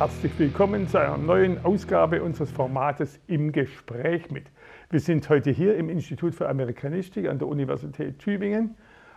Herzlich willkommen zu einer neuen Ausgabe unseres Formates Im Gespräch mit. Wir sind heute hier im Institut für Amerikanistik an der Universität Tübingen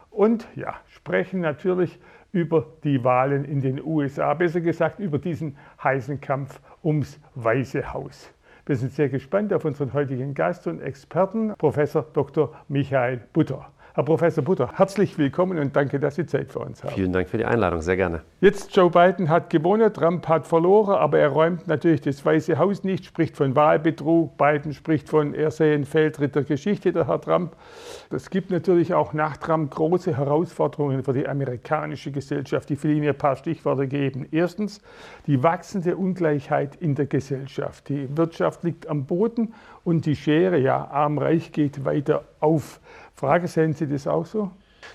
und ja, sprechen natürlich über die Wahlen in den USA, besser gesagt über diesen heißen Kampf ums Weiße Haus. Wir sind sehr gespannt auf unseren heutigen Gast und Experten, Professor Dr. Michael Butter. Herr Professor Butter, herzlich willkommen und danke, dass Sie Zeit für uns haben. Vielen Dank für die Einladung, sehr gerne. Jetzt Joe Biden hat gewonnen, Trump hat verloren, aber er räumt natürlich das Weiße Haus nicht, spricht von Wahlbetrug. Biden spricht von, er sei ein Feldritt der Geschichte, der Herr Trump. Es gibt natürlich auch nach Trump große Herausforderungen für die amerikanische Gesellschaft. Ich will Ihnen ein paar Stichworte geben. Erstens die wachsende Ungleichheit in der Gesellschaft. Die Wirtschaft liegt am Boden und die Schere, ja, arm-reich geht weiter auf. Frage, sehen Sie das auch so?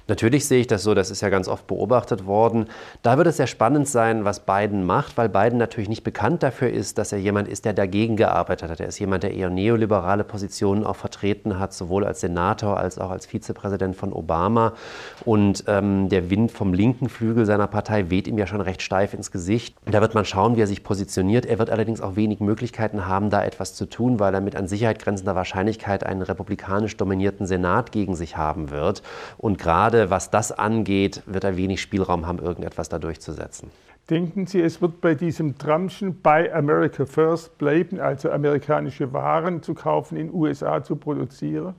Natürlich sehe ich das so, das ist ja ganz oft beobachtet worden. Da wird es sehr spannend sein, was Biden macht, weil Biden natürlich nicht bekannt dafür ist, dass er jemand ist, der dagegen gearbeitet hat. Er ist jemand, der eher neoliberale Positionen auch vertreten hat, sowohl als Senator als auch als Vizepräsident von Obama. Und ähm, der Wind vom linken Flügel seiner Partei weht ihm ja schon recht steif ins Gesicht. Da wird man schauen, wie er sich positioniert. Er wird allerdings auch wenig Möglichkeiten haben, da etwas zu tun, weil er mit an Sicherheit grenzender Wahrscheinlichkeit einen republikanisch dominierten Senat gegen sich haben wird. Und gerade gerade was das angeht, wird er wenig Spielraum haben, irgendetwas da durchzusetzen. Denken Sie, es wird bei diesem Trumpschen Buy America First bleiben, also amerikanische Waren zu kaufen, in USA zu produzieren?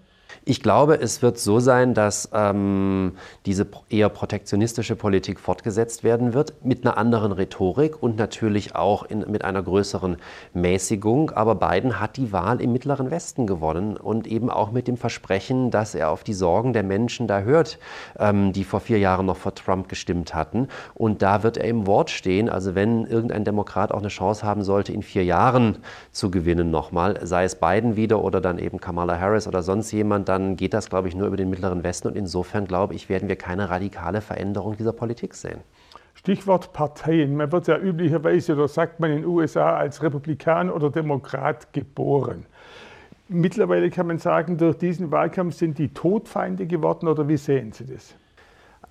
Ich glaube, es wird so sein, dass ähm, diese eher protektionistische Politik fortgesetzt werden wird, mit einer anderen Rhetorik und natürlich auch in, mit einer größeren Mäßigung. Aber Biden hat die Wahl im Mittleren Westen gewonnen und eben auch mit dem Versprechen, dass er auf die Sorgen der Menschen da hört, ähm, die vor vier Jahren noch vor Trump gestimmt hatten. Und da wird er im Wort stehen. Also wenn irgendein Demokrat auch eine Chance haben sollte, in vier Jahren zu gewinnen nochmal, sei es Biden wieder oder dann eben Kamala Harris oder sonst jemand, Deutschland, dann geht das, glaube ich, nur über den Mittleren Westen. Und insofern, glaube ich, werden wir keine radikale Veränderung dieser Politik sehen. Stichwort Parteien. Man wird ja üblicherweise, oder sagt man in den USA, als Republikaner oder Demokrat geboren. Mittlerweile kann man sagen, durch diesen Wahlkampf sind die Todfeinde geworden, oder wie sehen Sie das?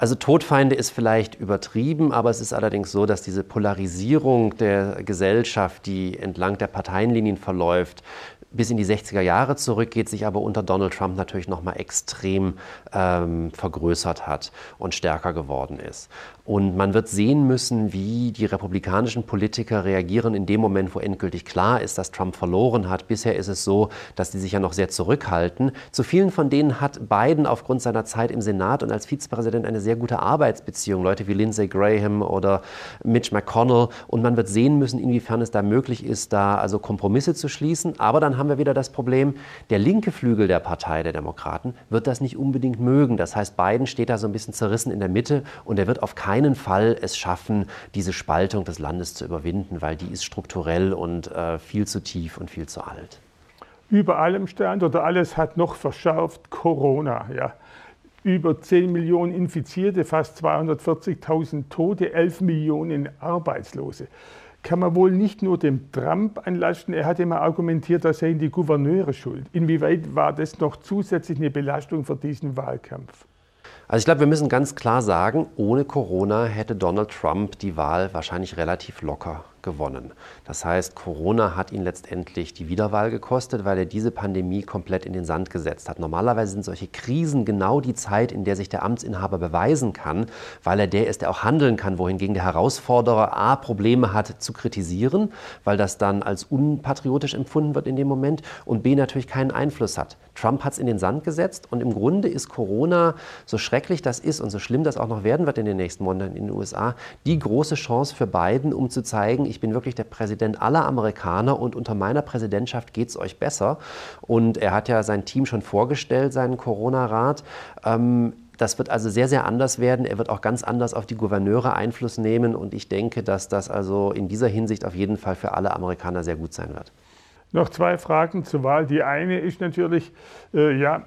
Also Todfeinde ist vielleicht übertrieben, aber es ist allerdings so, dass diese Polarisierung der Gesellschaft, die entlang der Parteienlinien verläuft, bis in die 60er Jahre zurückgeht, sich aber unter Donald Trump natürlich noch mal extrem ähm, vergrößert hat und stärker geworden ist. Und man wird sehen müssen, wie die republikanischen Politiker reagieren in dem Moment, wo endgültig klar ist, dass Trump verloren hat. Bisher ist es so, dass sie sich ja noch sehr zurückhalten. Zu vielen von denen hat Biden aufgrund seiner Zeit im Senat und als Vizepräsident eine sehr gute Arbeitsbeziehung. Leute wie Lindsey Graham oder Mitch McConnell. Und man wird sehen müssen, inwiefern es da möglich ist, da also Kompromisse zu schließen. Aber dann haben wir wieder das Problem, der linke Flügel der Partei der Demokraten wird das nicht unbedingt mögen. Das heißt, Biden steht da so ein bisschen zerrissen in der Mitte und er wird auf keinen Fall es schaffen, diese Spaltung des Landes zu überwinden, weil die ist strukturell und äh, viel zu tief und viel zu alt. Über allem stand oder alles hat noch verschärft Corona. Ja. Über 10 Millionen Infizierte, fast 240.000 Tote, 11 Millionen Arbeitslose kann man wohl nicht nur dem Trump anlasten. Er hat immer argumentiert, da seien die Gouverneure schuld. Inwieweit war das noch zusätzlich eine Belastung für diesen Wahlkampf? Also ich glaube, wir müssen ganz klar sagen, ohne Corona hätte Donald Trump die Wahl wahrscheinlich relativ locker gewonnen. Das heißt, Corona hat ihn letztendlich die Wiederwahl gekostet, weil er diese Pandemie komplett in den Sand gesetzt hat. Normalerweise sind solche Krisen genau die Zeit, in der sich der Amtsinhaber beweisen kann, weil er der ist, der auch handeln kann, wohingegen der Herausforderer A Probleme hat zu kritisieren, weil das dann als unpatriotisch empfunden wird in dem Moment und B natürlich keinen Einfluss hat. Trump hat es in den Sand gesetzt und im Grunde ist Corona, so schrecklich das ist und so schlimm das auch noch werden wird in den nächsten Monaten in den USA, die große Chance für Biden, um zu zeigen, ich bin wirklich der Präsident aller Amerikaner und unter meiner Präsidentschaft geht es euch besser. Und er hat ja sein Team schon vorgestellt, seinen Corona-Rat. Ähm, das wird also sehr, sehr anders werden. Er wird auch ganz anders auf die Gouverneure Einfluss nehmen. Und ich denke, dass das also in dieser Hinsicht auf jeden Fall für alle Amerikaner sehr gut sein wird. Noch zwei Fragen zur Wahl. Die eine ist natürlich, äh, ja,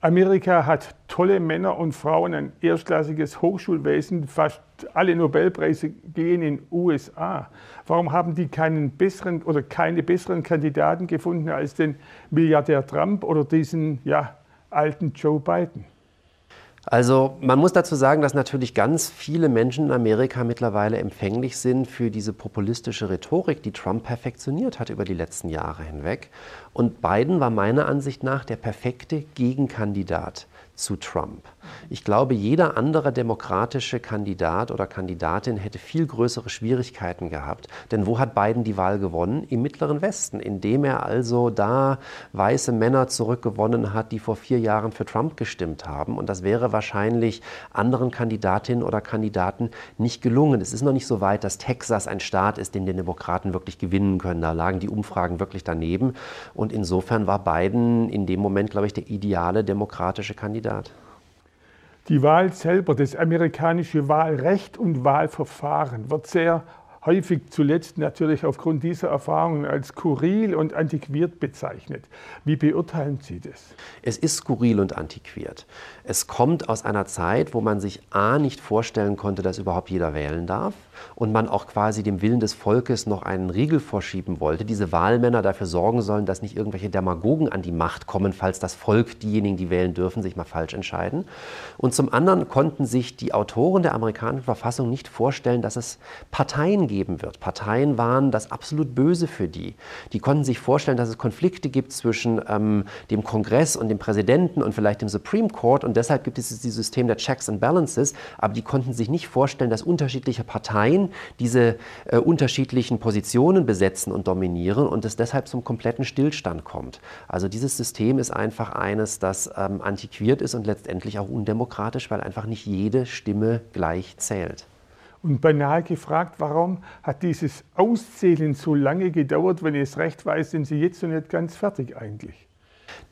Amerika hat tolle Männer und Frauen, ein erstklassiges Hochschulwesen. Fast alle Nobelpreise gehen in USA. Warum haben die keinen besseren oder keine besseren Kandidaten gefunden als den Milliardär Trump oder diesen ja, alten Joe Biden? Also man muss dazu sagen, dass natürlich ganz viele Menschen in Amerika mittlerweile empfänglich sind für diese populistische Rhetorik, die Trump perfektioniert hat über die letzten Jahre hinweg. Und Biden war meiner Ansicht nach der perfekte Gegenkandidat zu Trump. Ich glaube, jeder andere demokratische Kandidat oder Kandidatin hätte viel größere Schwierigkeiten gehabt. Denn wo hat Biden die Wahl gewonnen? Im Mittleren Westen, indem er also da weiße Männer zurückgewonnen hat, die vor vier Jahren für Trump gestimmt haben. Und das wäre wahrscheinlich anderen Kandidatinnen oder Kandidaten nicht gelungen. Es ist noch nicht so weit, dass Texas ein Staat ist, den die Demokraten wirklich gewinnen können. Da lagen die Umfragen wirklich daneben. Und insofern war Biden in dem Moment, glaube ich, der ideale demokratische Kandidat. Die Wahl selber, das amerikanische Wahlrecht und Wahlverfahren wird sehr häufig zuletzt natürlich aufgrund dieser Erfahrungen als skurril und antiquiert bezeichnet. Wie beurteilen Sie das? Es ist skurril und antiquiert. Es kommt aus einer Zeit, wo man sich a nicht vorstellen konnte, dass überhaupt jeder wählen darf und man auch quasi dem Willen des Volkes noch einen Riegel vorschieben wollte. Diese Wahlmänner dafür sorgen sollen, dass nicht irgendwelche Demagogen an die Macht kommen, falls das Volk, diejenigen, die wählen dürfen, sich mal falsch entscheiden. Und zum anderen konnten sich die Autoren der amerikanischen Verfassung nicht vorstellen, dass es Parteien geben wird. Parteien waren das absolut Böse für die. Die konnten sich vorstellen, dass es Konflikte gibt zwischen ähm, dem Kongress und dem Präsidenten und vielleicht dem Supreme Court. Und deshalb gibt es dieses System der Checks and Balances. Aber die konnten sich nicht vorstellen, dass unterschiedliche Parteien diese äh, unterschiedlichen Positionen besetzen und dominieren und es deshalb zum kompletten Stillstand kommt. Also dieses System ist einfach eines, das ähm, antiquiert ist und letztendlich auch undemokratisch, weil einfach nicht jede Stimme gleich zählt. Und beinahe gefragt, warum hat dieses Auszählen so lange gedauert, wenn ich es recht weiß, sind Sie jetzt noch nicht ganz fertig eigentlich?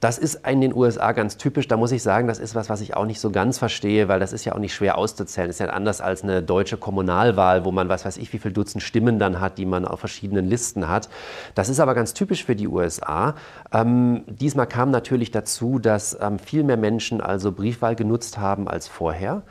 Das ist in den USA ganz typisch. Da muss ich sagen, das ist was, was ich auch nicht so ganz verstehe, weil das ist ja auch nicht schwer auszuzählen. Das ist ja anders als eine deutsche Kommunalwahl, wo man was weiß ich, wie viele Dutzend Stimmen dann hat, die man auf verschiedenen Listen hat. Das ist aber ganz typisch für die USA. Ähm, diesmal kam natürlich dazu, dass ähm, viel mehr Menschen also Briefwahl genutzt haben als vorher.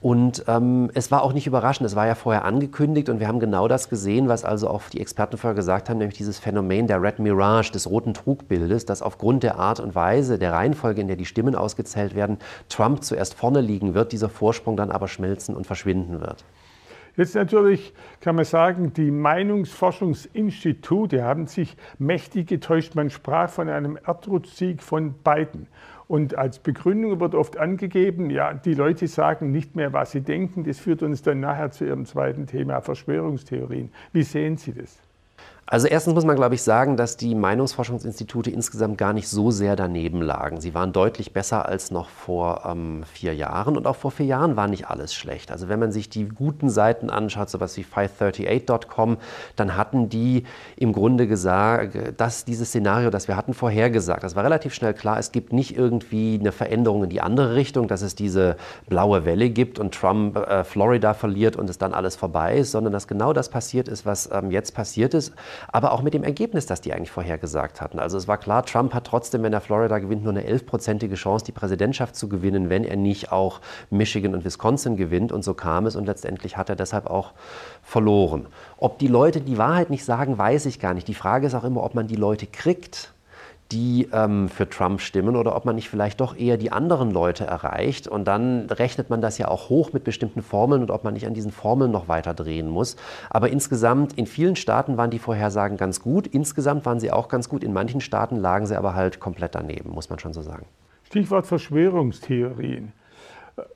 Und ähm, es war auch nicht überraschend, es war ja vorher angekündigt und wir haben genau das gesehen, was also auch die Experten vorher gesagt haben, nämlich dieses Phänomen der Red Mirage, des roten Trugbildes, dass aufgrund der Art und Weise, der Reihenfolge, in der die Stimmen ausgezählt werden, Trump zuerst vorne liegen wird, dieser Vorsprung dann aber schmelzen und verschwinden wird. Jetzt natürlich kann man sagen, die Meinungsforschungsinstitute haben sich mächtig getäuscht. Man sprach von einem Erdrutschsieg von Biden. Und als Begründung wird oft angegeben, ja, die Leute sagen nicht mehr, was sie denken. Das führt uns dann nachher zu Ihrem zweiten Thema, Verschwörungstheorien. Wie sehen Sie das? Also erstens muss man, glaube ich, sagen, dass die Meinungsforschungsinstitute insgesamt gar nicht so sehr daneben lagen. Sie waren deutlich besser als noch vor ähm, vier Jahren und auch vor vier Jahren war nicht alles schlecht. Also wenn man sich die guten Seiten anschaut, sowas wie 538.com, dann hatten die im Grunde gesagt, dass dieses Szenario, das wir hatten, vorhergesagt. Das war relativ schnell klar, es gibt nicht irgendwie eine Veränderung in die andere Richtung, dass es diese blaue Welle gibt und Trump äh, Florida verliert und es dann alles vorbei ist, sondern dass genau das passiert ist, was ähm, jetzt passiert ist aber auch mit dem Ergebnis, das die eigentlich vorhergesagt hatten. Also es war klar, Trump hat trotzdem, wenn er Florida gewinnt, nur eine 11-prozentige Chance, die Präsidentschaft zu gewinnen, wenn er nicht auch Michigan und Wisconsin gewinnt. Und so kam es und letztendlich hat er deshalb auch verloren. Ob die Leute die Wahrheit nicht sagen, weiß ich gar nicht. Die Frage ist auch immer, ob man die Leute kriegt die ähm, für Trump stimmen oder ob man nicht vielleicht doch eher die anderen Leute erreicht. Und dann rechnet man das ja auch hoch mit bestimmten Formeln und ob man nicht an diesen Formeln noch weiter drehen muss. Aber insgesamt, in vielen Staaten waren die Vorhersagen ganz gut. Insgesamt waren sie auch ganz gut. In manchen Staaten lagen sie aber halt komplett daneben, muss man schon so sagen. Stichwort Verschwörungstheorien.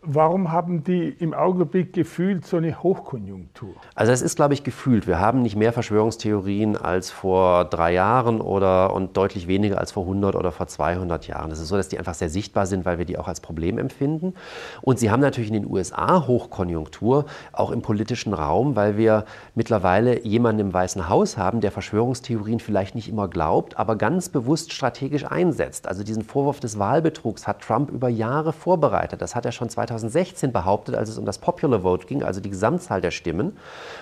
Warum haben die im Augenblick gefühlt so eine Hochkonjunktur? Also es ist, glaube ich, gefühlt. Wir haben nicht mehr Verschwörungstheorien als vor drei Jahren oder und deutlich weniger als vor 100 oder vor 200 Jahren. Es ist so, dass die einfach sehr sichtbar sind, weil wir die auch als Problem empfinden. Und sie haben natürlich in den USA Hochkonjunktur, auch im politischen Raum, weil wir mittlerweile jemanden im Weißen Haus haben, der Verschwörungstheorien vielleicht nicht immer glaubt, aber ganz bewusst strategisch einsetzt. Also diesen Vorwurf des Wahlbetrugs hat Trump über Jahre vorbereitet. Das hat er schon 2016 behauptet, als es um das Popular Vote ging, also die Gesamtzahl der Stimmen.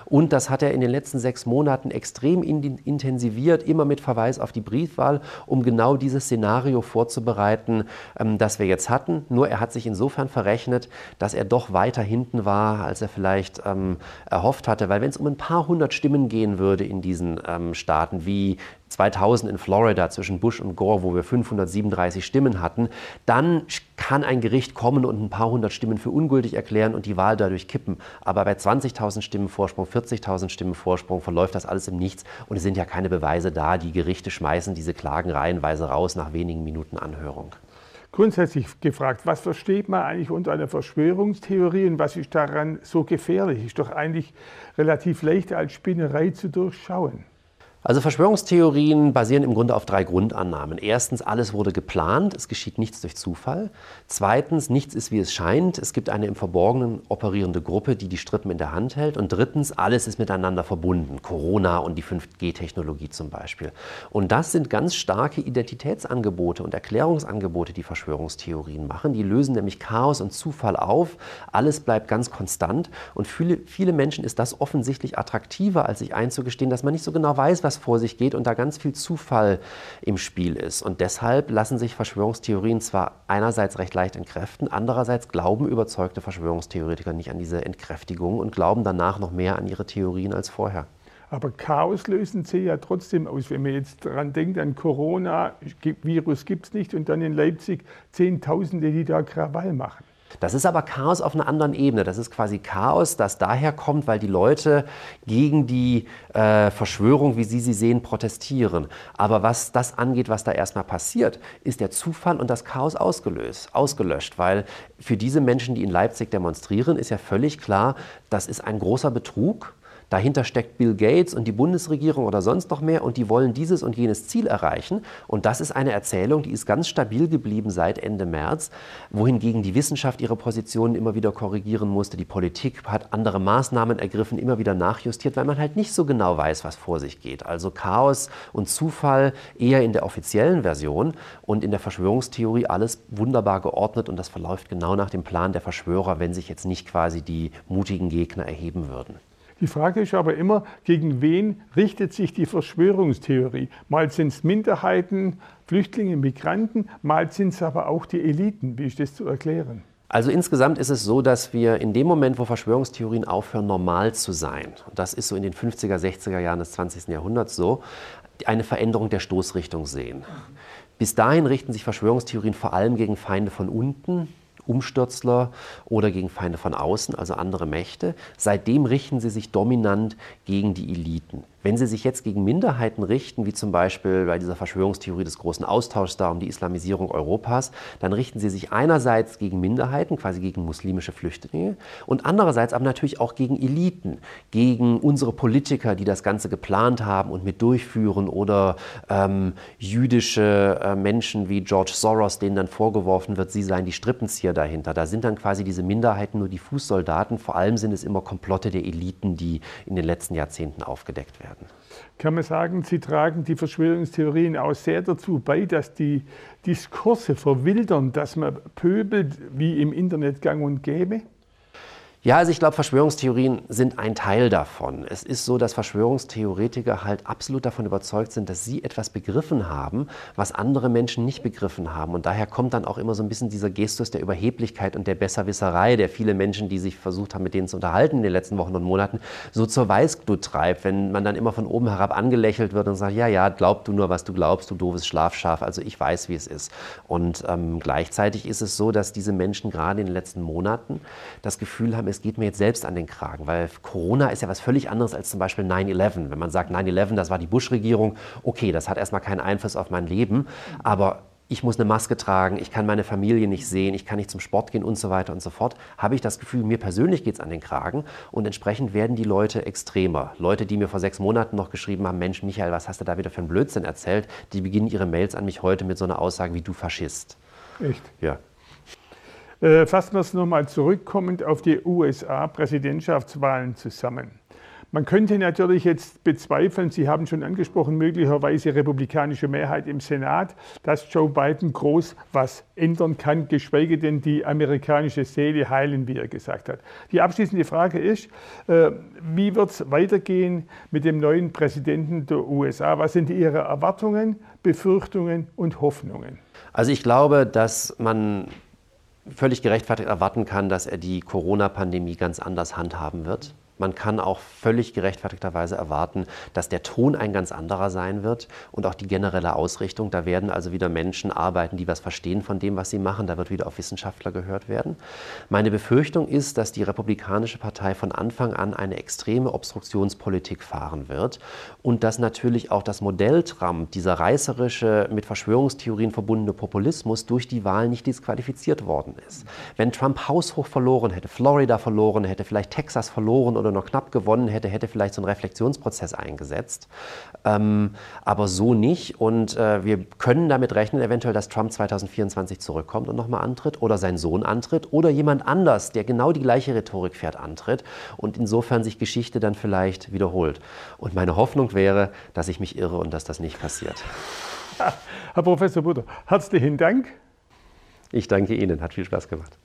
Und das hat er in den letzten sechs Monaten extrem intensiviert, immer mit Verweis auf die Briefwahl, um genau dieses Szenario vorzubereiten, ähm, das wir jetzt hatten. Nur er hat sich insofern verrechnet, dass er doch weiter hinten war, als er vielleicht ähm, erhofft hatte. Weil wenn es um ein paar hundert Stimmen gehen würde in diesen ähm, Staaten wie 2000 in Florida zwischen Bush und Gore, wo wir 537 Stimmen hatten, dann kann ein Gericht kommen und ein paar hundert Stimmen für ungültig erklären und die Wahl dadurch kippen. Aber bei 20.000 Stimmen Vorsprung, 40.000 Stimmen Vorsprung verläuft das alles im Nichts und es sind ja keine Beweise da. Die Gerichte schmeißen diese Klagen reihenweise raus nach wenigen Minuten Anhörung. Grundsätzlich gefragt, was versteht man eigentlich unter einer Verschwörungstheorie und was ist daran so gefährlich? Ist doch eigentlich relativ leicht als Spinnerei zu durchschauen. Also Verschwörungstheorien basieren im Grunde auf drei Grundannahmen. Erstens, alles wurde geplant, es geschieht nichts durch Zufall. Zweitens, nichts ist wie es scheint, es gibt eine im Verborgenen operierende Gruppe, die die Strippen in der Hand hält. Und drittens, alles ist miteinander verbunden, Corona und die 5G-Technologie zum Beispiel. Und das sind ganz starke Identitätsangebote und Erklärungsangebote, die Verschwörungstheorien machen. Die lösen nämlich Chaos und Zufall auf, alles bleibt ganz konstant. Und für viele Menschen ist das offensichtlich attraktiver, als sich einzugestehen, dass man nicht so genau weiß, was vor sich geht und da ganz viel Zufall im Spiel ist. Und deshalb lassen sich Verschwörungstheorien zwar einerseits recht leicht entkräften, andererseits glauben überzeugte Verschwörungstheoretiker nicht an diese Entkräftigung und glauben danach noch mehr an ihre Theorien als vorher. Aber Chaos lösen sie ja trotzdem aus. Wenn man jetzt daran denkt, an Corona, Virus gibt es nicht und dann in Leipzig Zehntausende, die da Krawall machen. Das ist aber Chaos auf einer anderen Ebene. Das ist quasi Chaos, das daher kommt, weil die Leute gegen die äh, Verschwörung, wie sie sie sehen, protestieren. Aber was das angeht, was da erstmal passiert, ist der Zufall und das Chaos ausgelöst, ausgelöscht. Weil für diese Menschen, die in Leipzig demonstrieren, ist ja völlig klar, das ist ein großer Betrug Dahinter steckt Bill Gates und die Bundesregierung oder sonst noch mehr und die wollen dieses und jenes Ziel erreichen. Und das ist eine Erzählung, die ist ganz stabil geblieben seit Ende März, wohingegen die Wissenschaft ihre Positionen immer wieder korrigieren musste. Die Politik hat andere Maßnahmen ergriffen, immer wieder nachjustiert, weil man halt nicht so genau weiß, was vor sich geht. Also Chaos und Zufall eher in der offiziellen Version und in der Verschwörungstheorie alles wunderbar geordnet und das verläuft genau nach dem Plan der Verschwörer, wenn sich jetzt nicht quasi die mutigen Gegner erheben würden. Die Frage ist aber immer, gegen wen richtet sich die Verschwörungstheorie? Mal sind es Minderheiten, Flüchtlinge, Migranten, mal sind es aber auch die Eliten. Wie ist das zu erklären? Also insgesamt ist es so, dass wir in dem Moment, wo Verschwörungstheorien aufhören, normal zu sein, und das ist so in den 50er, 60er Jahren des 20. Jahrhunderts so, eine Veränderung der Stoßrichtung sehen. Bis dahin richten sich Verschwörungstheorien vor allem gegen Feinde von unten, Umstürzler oder gegen Feinde von außen, also andere Mächte. Seitdem richten sie sich dominant gegen die Eliten. Wenn sie sich jetzt gegen Minderheiten richten, wie zum Beispiel bei dieser Verschwörungstheorie des großen Austauschs da um die Islamisierung Europas, dann richten sie sich einerseits gegen Minderheiten, quasi gegen muslimische Flüchtlinge, und andererseits aber natürlich auch gegen Eliten, gegen unsere Politiker, die das Ganze geplant haben und mit durchführen, oder ähm, jüdische äh, Menschen wie George Soros, denen dann vorgeworfen wird, sie seien die Strippenzieher dahinter. Da sind dann quasi diese Minderheiten nur die Fußsoldaten. Vor allem sind es immer Komplotte der Eliten, die in den letzten Jahrzehnten aufgedeckt werden. Kann man sagen, Sie tragen die Verschwörungstheorien auch sehr dazu bei, dass die Diskurse verwildern, dass man pöbelt wie im Internet gang und gäbe? Ja, also ich glaube, Verschwörungstheorien sind ein Teil davon. Es ist so, dass Verschwörungstheoretiker halt absolut davon überzeugt sind, dass sie etwas begriffen haben, was andere Menschen nicht begriffen haben. Und daher kommt dann auch immer so ein bisschen dieser Gestus der Überheblichkeit und der Besserwisserei, der viele Menschen, die sich versucht haben, mit denen zu unterhalten in den letzten Wochen und Monaten, so zur Weißglut treibt, wenn man dann immer von oben herab angelächelt wird und sagt, ja, ja, glaub du nur, was du glaubst, du doofes Schlafschaf, also ich weiß, wie es ist. Und ähm, gleichzeitig ist es so, dass diese Menschen gerade in den letzten Monaten das Gefühl haben, es geht mir jetzt selbst an den Kragen, weil Corona ist ja was völlig anderes als zum Beispiel 9-11. Wenn man sagt, 9-11, das war die Bush-Regierung, okay, das hat erstmal keinen Einfluss auf mein Leben, aber ich muss eine Maske tragen, ich kann meine Familie nicht sehen, ich kann nicht zum Sport gehen und so weiter und so fort, habe ich das Gefühl, mir persönlich geht es an den Kragen und entsprechend werden die Leute extremer. Leute, die mir vor sechs Monaten noch geschrieben haben, Mensch, Michael, was hast du da wieder für einen Blödsinn erzählt, die beginnen ihre Mails an mich heute mit so einer Aussage wie du Faschist. Echt? Ja. Äh, fassen wir es nochmal zurückkommend auf die USA-Präsidentschaftswahlen zusammen. Man könnte natürlich jetzt bezweifeln, Sie haben schon angesprochen, möglicherweise republikanische Mehrheit im Senat, dass Joe Biden groß was ändern kann, geschweige denn die amerikanische Seele heilen, wie er gesagt hat. Die abschließende Frage ist, äh, wie wird es weitergehen mit dem neuen Präsidenten der USA? Was sind Ihre Erwartungen, Befürchtungen und Hoffnungen? Also ich glaube, dass man völlig gerechtfertigt erwarten kann, dass er die Corona-Pandemie ganz anders handhaben wird. Man kann auch völlig gerechtfertigterweise erwarten, dass der Ton ein ganz anderer sein wird und auch die generelle Ausrichtung. Da werden also wieder Menschen arbeiten, die was verstehen von dem, was sie machen. Da wird wieder auf Wissenschaftler gehört werden. Meine Befürchtung ist, dass die Republikanische Partei von Anfang an eine extreme Obstruktionspolitik fahren wird und dass natürlich auch das Modell Trump, dieser reißerische, mit Verschwörungstheorien verbundene Populismus, durch die Wahl nicht disqualifiziert worden ist. Wenn Trump haushoch verloren hätte, Florida verloren hätte, vielleicht Texas verloren oder oder noch knapp gewonnen hätte, hätte vielleicht so ein Reflexionsprozess eingesetzt. Ähm, aber so nicht. Und äh, wir können damit rechnen, eventuell, dass Trump 2024 zurückkommt und nochmal antritt oder sein Sohn antritt oder jemand anders, der genau die gleiche Rhetorik fährt, antritt und insofern sich Geschichte dann vielleicht wiederholt. Und meine Hoffnung wäre, dass ich mich irre und dass das nicht passiert. Herr Professor Butter, herzlichen Dank. Ich danke Ihnen, hat viel Spaß gemacht.